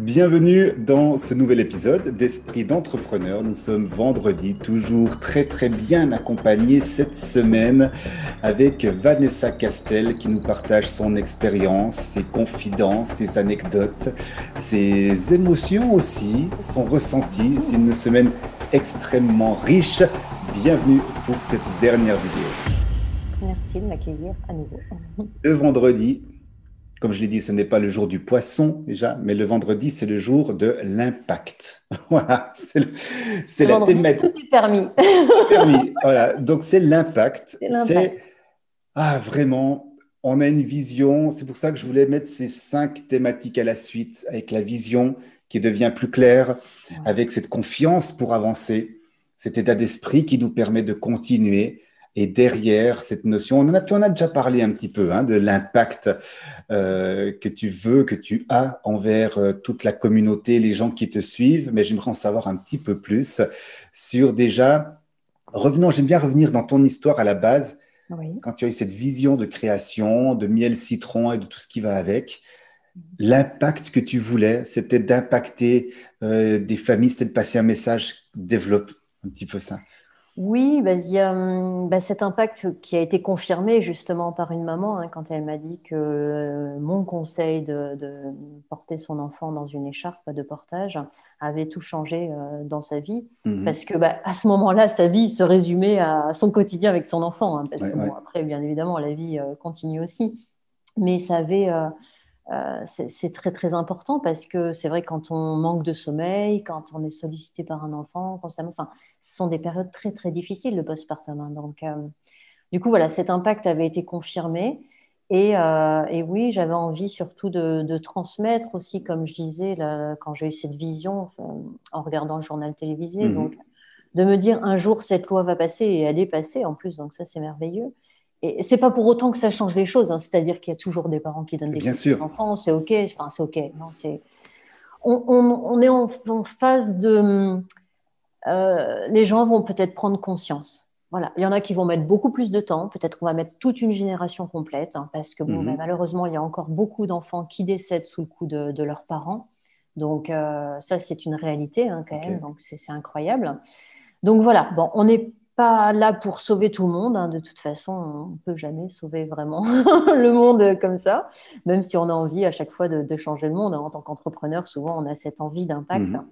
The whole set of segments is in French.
Bienvenue dans ce nouvel épisode d'Esprit d'entrepreneur. Nous sommes vendredi, toujours très très bien accompagnés cette semaine avec Vanessa Castel qui nous partage son expérience, ses confidences, ses anecdotes, ses émotions aussi, son ressenti. C'est une semaine extrêmement riche. Bienvenue pour cette dernière vidéo. Merci de m'accueillir à nouveau. Le vendredi, comme je l'ai dit, ce n'est pas le jour du poisson déjà, mais le vendredi, c'est le jour de l'impact. voilà, c'est la thématique. Tout est permis. permis, voilà. Donc c'est l'impact. C'est ah vraiment, on a une vision. C'est pour ça que je voulais mettre ces cinq thématiques à la suite, avec la vision qui devient plus claire, avec cette confiance pour avancer, cet état d'esprit qui nous permet de continuer et derrière cette notion, on en a, tu en as déjà parlé un petit peu, hein, de l'impact euh, que tu veux, que tu as envers euh, toute la communauté, les gens qui te suivent, mais j'aimerais en savoir un petit peu plus sur déjà, revenons, j'aime bien revenir dans ton histoire à la base, quand tu as eu cette vision de création, de miel citron et de tout ce qui va avec. L'impact que tu voulais, c'était d'impacter euh, des familles, c'était de passer un message, développe un petit peu ça. Oui, bah, il y a hum, bah, cet impact qui a été confirmé justement par une maman hein, quand elle m'a dit que euh, mon conseil de, porter son enfant dans une écharpe de portage avait tout changé euh, dans sa vie. Mmh parce que bah, à ce moment-là, sa vie se résumait à son quotidien avec son enfant. Hein, parce que bon, après, bien évidemment, la vie euh, continue aussi. Mais ça avait euh, c'est très très important parce que c'est vrai quand on manque de sommeil, quand on est sollicité par un enfant constamment, enfin, ce sont des périodes très très difficiles le postpartum. Hein. donc, euh, du coup voilà, cet impact avait été confirmé et, euh, et oui, j'avais envie surtout de, de, transmettre aussi, comme je disais là, quand j'ai eu cette vision en regardant le journal télévisé, mmh donc de me dire un jour cette loi va passer et elle est passée en plus, donc ça c'est merveilleux. Et c'est pas pour autant que ça change les choses. Hein. C'est-à-dire qu'il y a toujours des parents qui donnent des Bien aux enfants. C'est ok. Enfin, c'est ok. Non, c'est. On, on, est en, phase de. Euh, les gens vont peut-être prendre conscience. Voilà. Il y en a qui vont mettre beaucoup plus de temps. Peut-être qu'on va mettre toute une génération complète, hein, parce que bon, mhm. ben, malheureusement, il y a encore beaucoup d'enfants qui décèdent sous le coup de, de leurs parents. Donc euh, ça, c'est une réalité hein, quand même. Donc c'est incroyable. Donc voilà. Bon, on est pas là pour sauver tout le monde. Hein. De toute façon, on ne peut jamais sauver vraiment le monde comme ça, même si on a envie à chaque fois de, changer le monde. En tant qu'entrepreneur, souvent, on a cette envie d'impact. Mhm.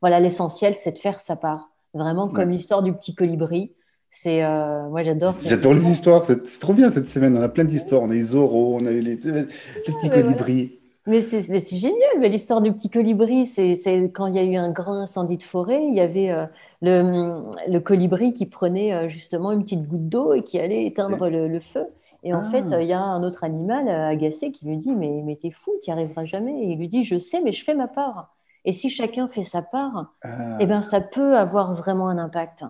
Voilà, l'essentiel, c'est de faire sa part. Vraiment comme l'histoire du petit colibri. C'est, euh, moi, j'adore. J'adore les histoires. C'est trop bien cette semaine. On a plein d'histoires. On a eu Zoro, on a eu les, petits colibris. Mais c'est génial, l'histoire du petit colibri, c'est quand il y a eu un grand incendie de forêt, il y avait euh, le, le, colibri qui prenait euh, justement une petite goutte d'eau et qui allait éteindre le, feu. Et en fait, ah. il y a un autre animal euh, agacé qui lui dit Mais, mais t'es fou, tu n'y arriveras jamais. Et il lui dit Je sais, mais je fais ma part. Et si chacun fait sa part, ah. eh ben, ça peut avoir vraiment un impact.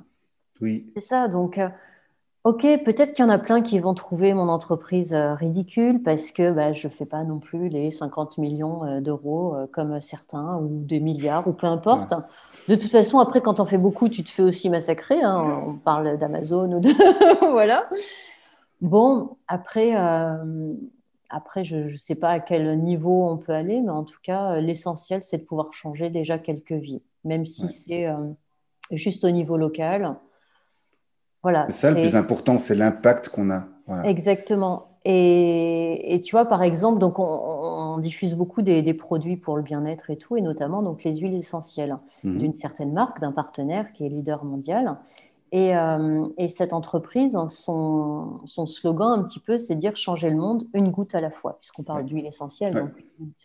Oui. C'est ça. Donc, Ok, peut-être qu'il y en a plein qui vont trouver mon entreprise euh, ridicule parce que bah, je ne fais pas non plus les 50 millions euh, d'euros euh, comme certains ou des milliards ou peu importe. De toute façon, après, quand on fait beaucoup, tu te fais aussi massacrer. Hein. On parle d'Amazon ou de. voilà. Bon, après, après je ne sais pas à quel niveau on peut aller, mais en tout cas, l'essentiel, c'est de pouvoir changer déjà quelques vies, même si c'est juste au niveau local c'est ça le plus important, c'est l'impact qu'on a. Exactement. Et, tu vois, par exemple, donc on, diffuse beaucoup des, produits pour le bien-être et tout, et notamment donc les huiles essentielles mhm. d'une certaine marque, d'un partenaire qui est leader mondial. Et, euh, cette entreprise, son, slogan un petit peu, c'est dire changer le monde une goutte à la fois, puisqu'on parle d'huile essentielle, donc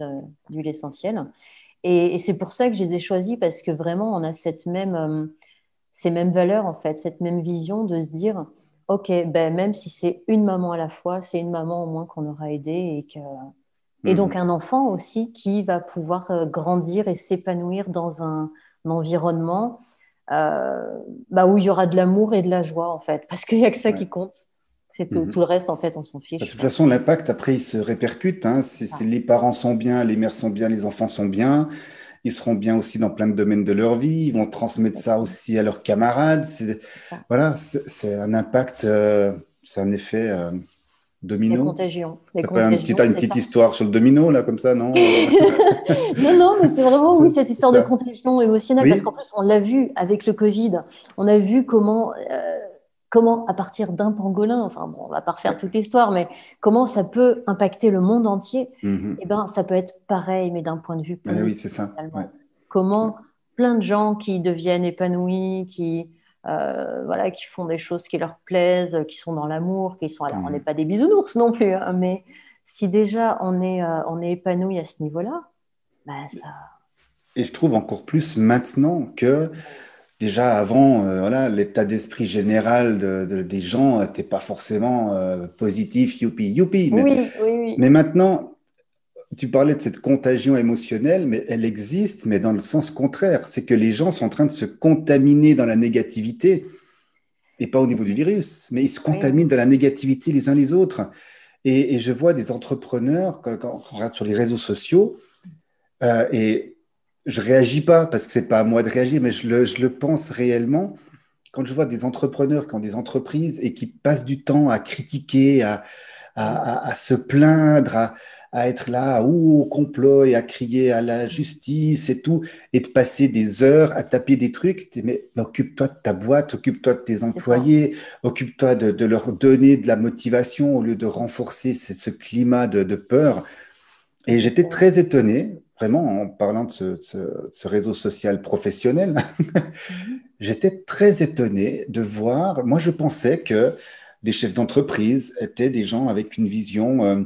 euh, d'huile essentielle. Et, c'est pour ça que je les ai choisis, parce que vraiment, on a cette même... Euh, ces mêmes valeurs, en fait, cette même vision de se dire, OK, ben, même si c'est une maman à la fois, c'est une maman au moins qu'on aura aidé et que... Et donc un enfant aussi qui va pouvoir euh, grandir et s'épanouir dans un, environnement euh, bah, où il y aura de l'amour et de la joie en fait, parce qu'il n'y a que ça qui compte. C'est tout, mhm. tout, le reste en fait, on s'en fiche. Bah, de toute façon, l'impact après il se répercute. Hein. Si, ah. les parents sont bien, les mères sont bien, les enfants sont bien, ils seront bien aussi dans plein de domaines de leur vie, ils vont transmettre ça aussi à leurs camarades. Voilà, c'est un impact, euh, c'est un effet euh, Domino. Des contagions. Des contagions petite, une petite histoire sur le domino, là, comme ça, non? Non, non, mais c'est vraiment, oui, cette histoire de contagion émotionnelle, parce qu'en plus, on l'a vu avec le Covid. On a vu comment, euh, comment à partir d'un pangolin, enfin, bon, on va pas refaire toute l'histoire, mais comment ça peut impacter le monde entier. Mm-hmm. Eh ben, ça peut être pareil, mais d'un point de vue plus. Ah oui, c'est ça. Comment plein de gens qui deviennent épanouis, qui euh, voilà, qui font des choses qui leur plaisent, qui sont dans l'amour, qui sont. Alors, on mmh. n'est pas des bisounours non plus, hein, mais si déjà on est, euh, on est épanoui à ce niveau-là, bah, ça. Et je trouve encore plus maintenant que déjà avant, euh, voilà, l'état d'esprit général de, des gens n'était pas forcément positif, youpi, youpi. Mais, oui, oui, oui. mais maintenant, tu parlais de cette contagion émotionnelle, mais elle existe, mais dans le sens contraire. C'est que les gens sont en train de se contaminer dans la négativité, et pas au niveau du virus, mais ils se contaminent dans la négativité les uns les autres. Et, je vois des entrepreneurs, quand, on regarde sur les réseaux sociaux, euh, et je réagis pas parce que c'est pas à moi de réagir, mais je le, je le pense réellement. Quand je vois des entrepreneurs qui ont des entreprises et qui passent du temps à critiquer, à, à, à se plaindre, à, à être là au complot et à crier à la justice et tout, et de passer des heures à taper des trucs. Mais, occupe-toi de ta boîte, occupe-toi de tes employés, occupe-toi de, leur donner de la motivation au lieu de renforcer ce, climat de, peur. Et j'étais très étonné, vraiment, en parlant de ce, réseau social professionnel, j'étais très étonné de voir, moi je pensais que des chefs d'entreprise étaient des gens avec une vision... Euh,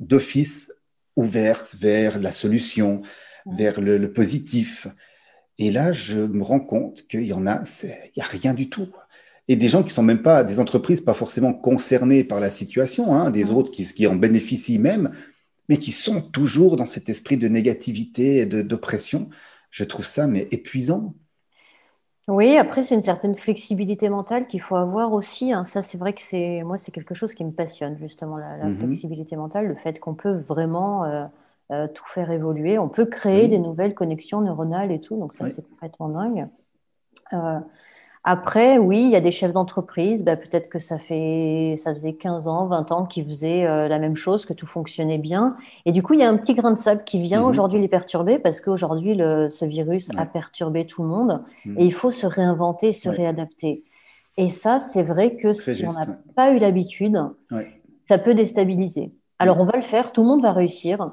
d'office ouverte vers la solution, vers le, positif. Et là, je me rends compte qu'il y en a, il n'y a rien du tout. Et des gens qui sont même pas des entreprises pas forcément concernées par la situation, hein, des autres qui, qui, en bénéficient même, mais qui sont toujours dans cet esprit de négativité et d'oppression. Je trouve ça mais épuisant. Oui, après, c'est une certaine flexibilité mentale qu'il faut avoir aussi. Hein. Ça, c'est vrai que c'est moi, c'est quelque chose qui me passionne, justement, la, mmh flexibilité mentale, le fait qu'on peut vraiment euh, euh, tout faire évoluer. On peut créer des nouvelles connexions neuronales et tout. Donc, ça, c'est complètement dingue. Euh, après, oui, il y a des chefs d'entreprise, bah, peut-être que ça, fait, ça faisait 15 ans, 20 ans qu'ils faisaient euh, la même chose, que tout fonctionnait bien. Et du coup, il y a un petit grain de sable qui vient mhm. aujourd'hui les perturber parce qu'aujourd'hui, ce virus a perturbé tout le monde mhm. et il faut se réinventer, se réadapter. Et ça, c'est vrai que si on n'a pas eu l'habitude, ça peut déstabiliser. Alors, on va le faire, tout le monde va réussir,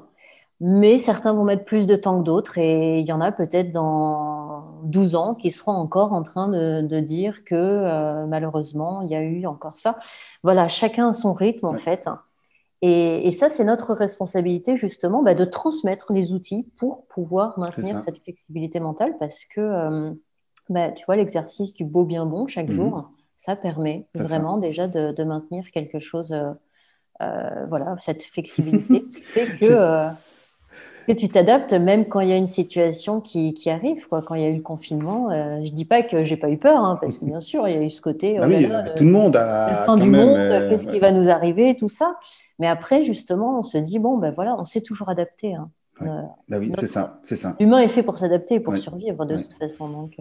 mais certains vont mettre plus de temps que d'autres et il y en a peut-être dans 12 ans qui seront encore en train de, dire que euh, malheureusement, il y a eu encore ça. Voilà, chacun a son rythme en fait. Et, ça, c'est notre responsabilité justement bah, de transmettre les outils pour pouvoir maintenir cette flexibilité mentale parce que, euh, bah, tu vois, l'exercice du beau bien bon chaque mhm. jour, ça permet vraiment déjà de, maintenir quelque chose, euh, voilà, cette flexibilité qui fait que que tu t'adaptes même quand il y a une situation qui, qui arrive, quoi. Quand il y a eu le confinement, euh, je dis pas que j'ai pas eu peur, hein, parce que bien sûr, il y a eu ce côté. Ah oui, tout le monde a. La fin du monde, euh, qu'est-ce qui va nous arriver, tout ça. Mais après, justement, on se dit bon, ben voilà, on s'est toujours adapté. Hein. Euh, bah oui, c'est ça, c'est ça. L'humain est fait pour s'adapter, pour survivre de toute façon. Donc,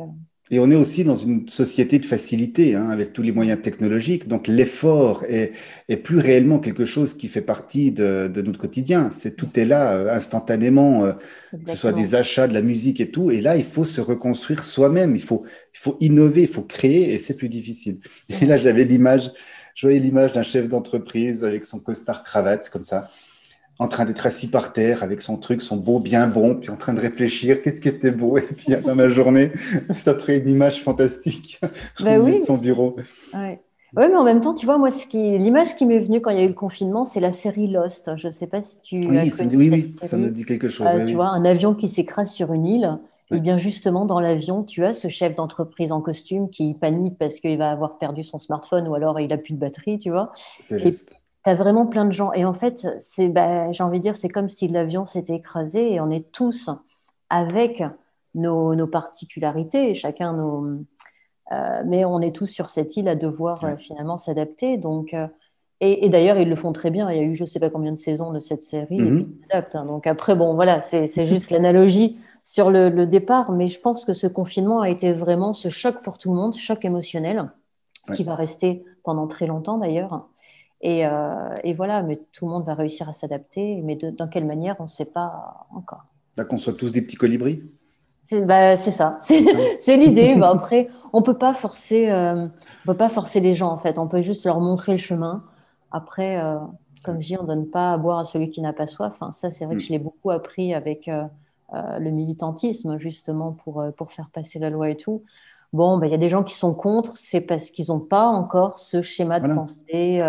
et on est aussi dans une société de facilité, hein, avec tous les moyens technologiques. Donc l'effort est, est, plus réellement quelque chose qui fait partie de, de notre quotidien. C'est tout est là euh, instantanément, euh, que ce soit des achats, de la musique et tout. Et là, il faut se reconstruire soi-même. Il faut, il faut innover, il faut créer, et c'est plus difficile. Et là, j'avais l'image, je voyais l'image d'un chef d'entreprise avec son costard cravate comme ça en train d'être assis par terre avec son truc, son beau bien bon, puis en train de réfléchir, qu'est-ce qui était beau, et puis dans ma journée, ça ferait une image fantastique bah oui, son bureau. Ouais. Oui, mais en même temps, tu vois, moi, l'image qui m'est venue quand il y a eu le confinement, c'est la série Lost. Je ne sais pas si tu oui, as connu oui, oui, ça me dit quelque chose. Euh, tu vois, un avion qui s'écrase sur une île. Et bien justement, dans l'avion, tu as ce chef d'entreprise en costume qui panique parce qu'il va avoir perdu son smartphone ou alors il a plus de batterie, tu vois. C'est juste tu as vraiment plein de gens. Et en fait, c'est, bah, j'ai envie de dire, c'est comme si l'avion s'était écrasé et on est tous avec nos, particularités, chacun nos. Euh, mais on est tous sur cette île à devoir euh, finalement s'adapter. Donc, euh, et, d'ailleurs, ils le font très bien. Il y a eu je ne sais pas combien de saisons de cette série. et mhm. puis, hein. Donc après, bon, voilà, c'est, juste l'analogie sur le, le, départ. Mais je pense que ce confinement a été vraiment ce choc pour tout le monde, choc émotionnel, qui va rester pendant très longtemps d'ailleurs. Et, et, voilà, mais tout le monde va réussir à s'adapter. Mais dans quelle manière, on ne sait pas encore. Là, qu'on soit tous des petits colibris c'est bah, ça, c'est l'idée. bah, après, on peut pas forcer, euh, on peut pas forcer les gens en fait. On peut juste leur montrer le chemin. Après, euh, comme je dis, on donne pas à boire à celui qui n'a pas soif. Ça, c'est vrai que mm. je l'ai beaucoup appris avec euh, le militantisme justement pour pour faire passer la loi et tout. Bon, bah, il y a des gens qui sont contre. C'est parce qu'ils n'ont pas encore ce schéma de pensée.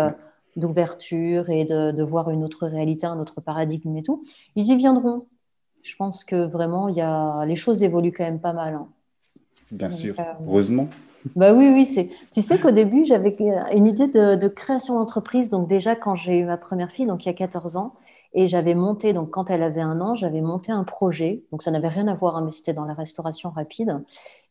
D'ouverture et de, de, voir une autre réalité, un autre paradigme et tout, ils y viendront je pense que vraiment, il y a... les choses évoluent quand même pas mal. Hein. Bien sûr, euh, heureusement. Bah oui, oui. C'est... Tu sais qu'au début, j'avais une idée de, création d'entreprise. Donc déjà, quand j'ai eu ma première fille, donc il y a 14 ans, et j'avais monté, donc quand elle avait un an, j'avais monté un projet. Donc ça n'avait rien à voir, hein, mais c'était dans la restauration rapide.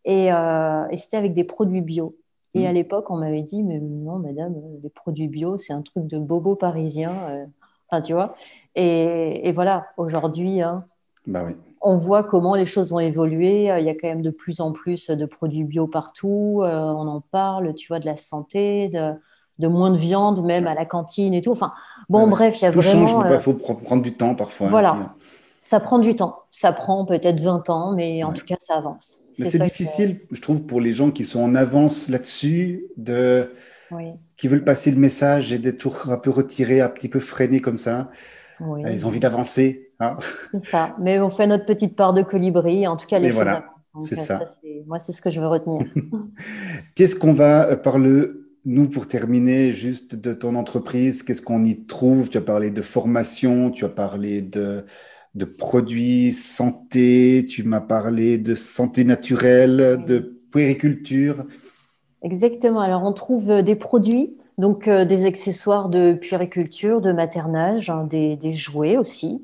Et, euh, et c'était avec des produits bio. Et à mmh. l'époque, on m'avait dit, mais non, madame, les produits bio, c'est un truc de bobo parisien. Euh. Enfin, tu vois. Et, et voilà, aujourd'hui, hein, bah on voit comment les choses ont évolué. Il y a quand même de plus en plus de produits bio partout. Euh, on en parle, tu vois, de la santé, de, moins de viande, même à la cantine et tout. Enfin, bon, bref, il y a tout vraiment. change, mais il euh, faut prendre du temps parfois. Hein, voilà. Euh. Ça prend du temps. Ça prend peut-être 20 ans, mais en tout cas, ça avance. Mais c'est difficile, je trouve, pour les gens qui sont en avance là-dessus, de... qui veulent passer le message et d'être toujours un peu retirés, un petit peu freinés comme ça. Ils ont envie d'avancer. Hein. c'est ça. Mais on fait notre petite part de colibri. En tout cas, les choses voilà, C'est euh, ça. moi, c'est ce que je veux retenir. Qu'est-ce qu'on va euh, parler, nous, pour terminer, juste de ton entreprise Qu'est-ce qu'on y trouve? Tu as parlé de formation, tu as parlé de, de produits santé, tu m'as parlé de santé naturelle, de puériculture. Exactement. Alors, on trouve euh, des produits donc des accessoires de puériculture, de maternage, hein, des, des, jouets aussi.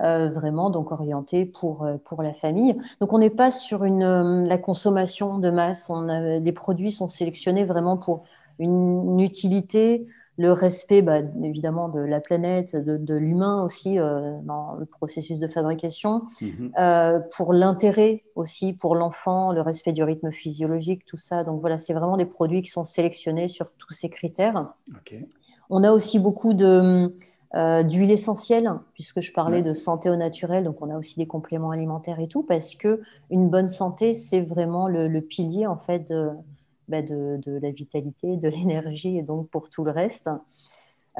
Euh, vraiment donc orienté pour, euh, pour la famille. Donc on n'est pas sur une, euh, la consommation de masse, on les produits sont sélectionnés vraiment pour une, utilité, le respect bah, évidemment de la planète, de, l'humain aussi dans le processus de fabrication, mhm. pour l'intérêt aussi pour l'enfant, le respect du rythme physiologique, tout ça. Donc voilà, c'est vraiment des produits qui sont sélectionnés sur tous ces critères. On a aussi beaucoup de euh, d'huile essentielle, puisque je parlais de santé au naturel, donc on a aussi des compléments alimentaires et tout, parce que une bonne santé, c'est vraiment le, pilier en fait bah, de, de, la vitalité, de l'énergie et donc pour tout le reste.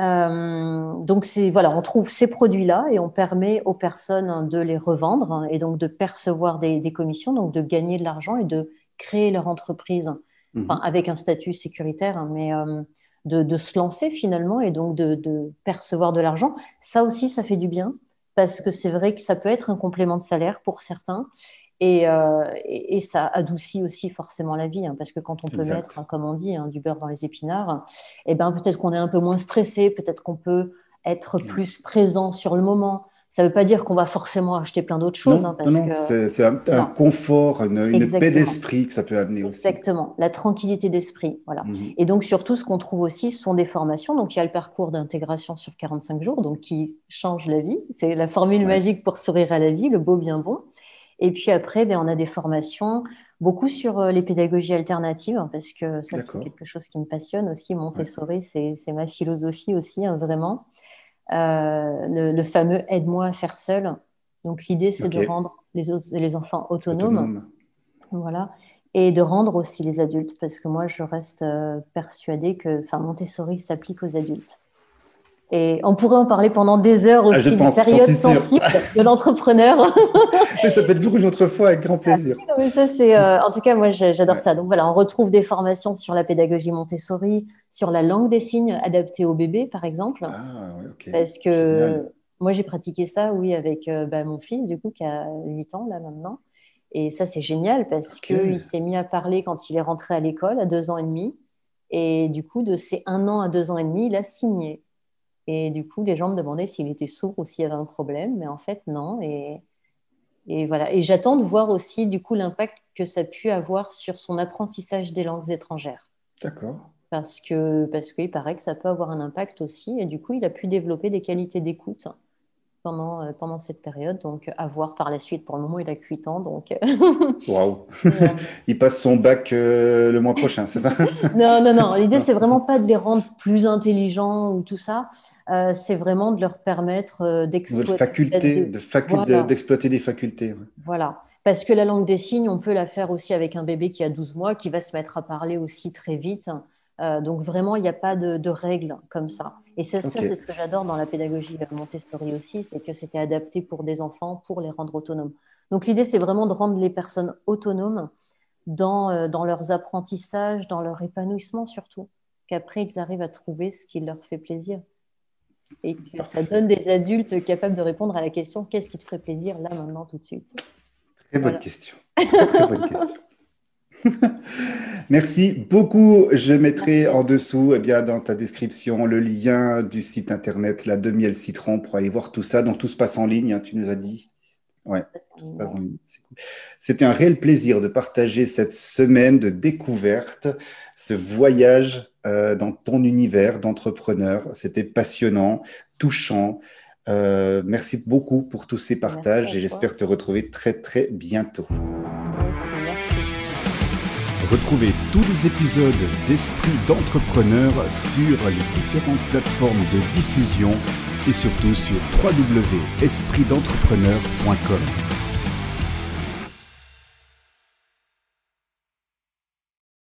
Euh, donc voilà, on trouve ces produits-là et on permet aux personnes de les revendre et donc de percevoir des, commissions, donc de gagner de l'argent et de créer leur entreprise, mmh avec un statut sécuritaire, hein, mais euh, de, se lancer finalement et donc de, percevoir de l'argent. Ça aussi, ça fait du bien parce que c'est vrai que ça peut être un complément de salaire pour certains. Et, euh, ça adoucit aussi forcément la vie, hein, parce que quand on peut mettre, hein, comme on dit, hein, du beurre dans les épinards, eh ben, peut-être qu'on est un peu moins stressé, peut-être qu'on peut être plus présent sur le moment, ça ne veut pas dire qu'on va forcément acheter plein d'autres choses. Non, non, c'est un, confort, une, paix d'esprit que ça peut amener aussi. Exactement, la tranquillité d'esprit. Voilà. Mhm. Et donc, surtout, ce qu'on trouve aussi, ce sont des formations. Donc, il y a le parcours d'intégration sur 45 jours, donc qui change la vie. C'est la formule magique pour sourire à la vie, le beau bien bon. Et puis après, ben, on a des formations, beaucoup sur euh, les pédagogies alternatives, hein, parce que ça, c'est quelque chose qui me passionne aussi. Montessori, c'est ma philosophie aussi, hein, vraiment. Euh, le, fameux aide-moi à faire seul. Donc l'idée, c'est de rendre les, les enfants autonomes. Voilà. Et de rendre aussi les adultes, parce que moi, je reste euh, persuadée que Montessori s'applique aux adultes. Et on pourrait en parler pendant des heures ah, aussi, ah, pense, période sensible de l'entrepreneur. ça peut être pour une autre fois, avec grand plaisir. mais ça, c'est, euh, en tout cas, moi, j'adore ça. Donc voilà, on retrouve des formations sur la pédagogie Montessori, sur la langue des signes adaptée au bébé, par exemple. Ah, ok. Parce que moi, j'ai pratiqué ça, oui, avec euh, bah, mon fils, du coup, qui a 8 ans, là, maintenant. Et ça, c'est génial parce qu'il s'est mis à parler quand il est rentré à l'école, à 2 ans et demi. Et du coup, de ces 1 an à 2 ans et demi, il a signé. Et du coup, les gens me demandaient s'il était sourd ou s'il y avait un problème, mais en fait, non. Et, et voilà. Et j'attends de voir aussi, du coup, l'impact que ça a pu avoir sur son apprentissage des langues étrangères. D'accord. Parce que parce qu'il paraît que ça peut avoir un impact aussi. Et du coup, il a pu développer des qualités d'écoute pendant, euh, pendant cette période. Donc, à voir par la suite. Pour le moment, il a 8 ans. Donc... Waouh Il passe son bac le mois prochain, c'est ça? Non, non, non. L'idée, c'est vraiment pas de les rendre plus intelligents ou tout ça. c'est vraiment de leur permettre d'exploiter. d'exploiter des facultés. Voilà. Parce que la langue des signes, on peut la faire aussi avec un bébé qui a 12 mois, qui va se mettre à parler aussi très vite. Euh, donc vraiment, il n'y a pas de, règles comme ça. Et ça, c'est ce que j'adore dans la pédagogie Montessori aussi, c'est que c'était adapté pour des enfants, pour les rendre autonomes. Donc l'idée, c'est vraiment de rendre les personnes autonomes dans, euh, dans leurs apprentissages, dans leur épanouissement surtout, qu'après, ils arrivent à trouver ce qui leur fait plaisir. Et que ça donne des adultes capables de répondre à la question qu'est-ce qui te ferait plaisir là, maintenant, tout de suite? Très bonne question. Très, très bonne question. Merci beaucoup. Je mettrai en dessous, eh bien, dans ta description, le lien du site internet, la demi citron, pour aller voir tout ça. Donc, tout se passe en ligne, hein, tu nous as dit. Ouais, C'était un réel plaisir de partager cette semaine de découverte, ce voyage euh, dans ton univers d'entrepreneur. C'était passionnant, touchant. Euh, merci beaucoup pour tous ces partages et j'espère te retrouver très très bientôt. Retrouvez tous les épisodes d'Esprit d'entrepreneur sur les différentes plateformes de diffusion et surtout sur www.espritdentrepreneur.com.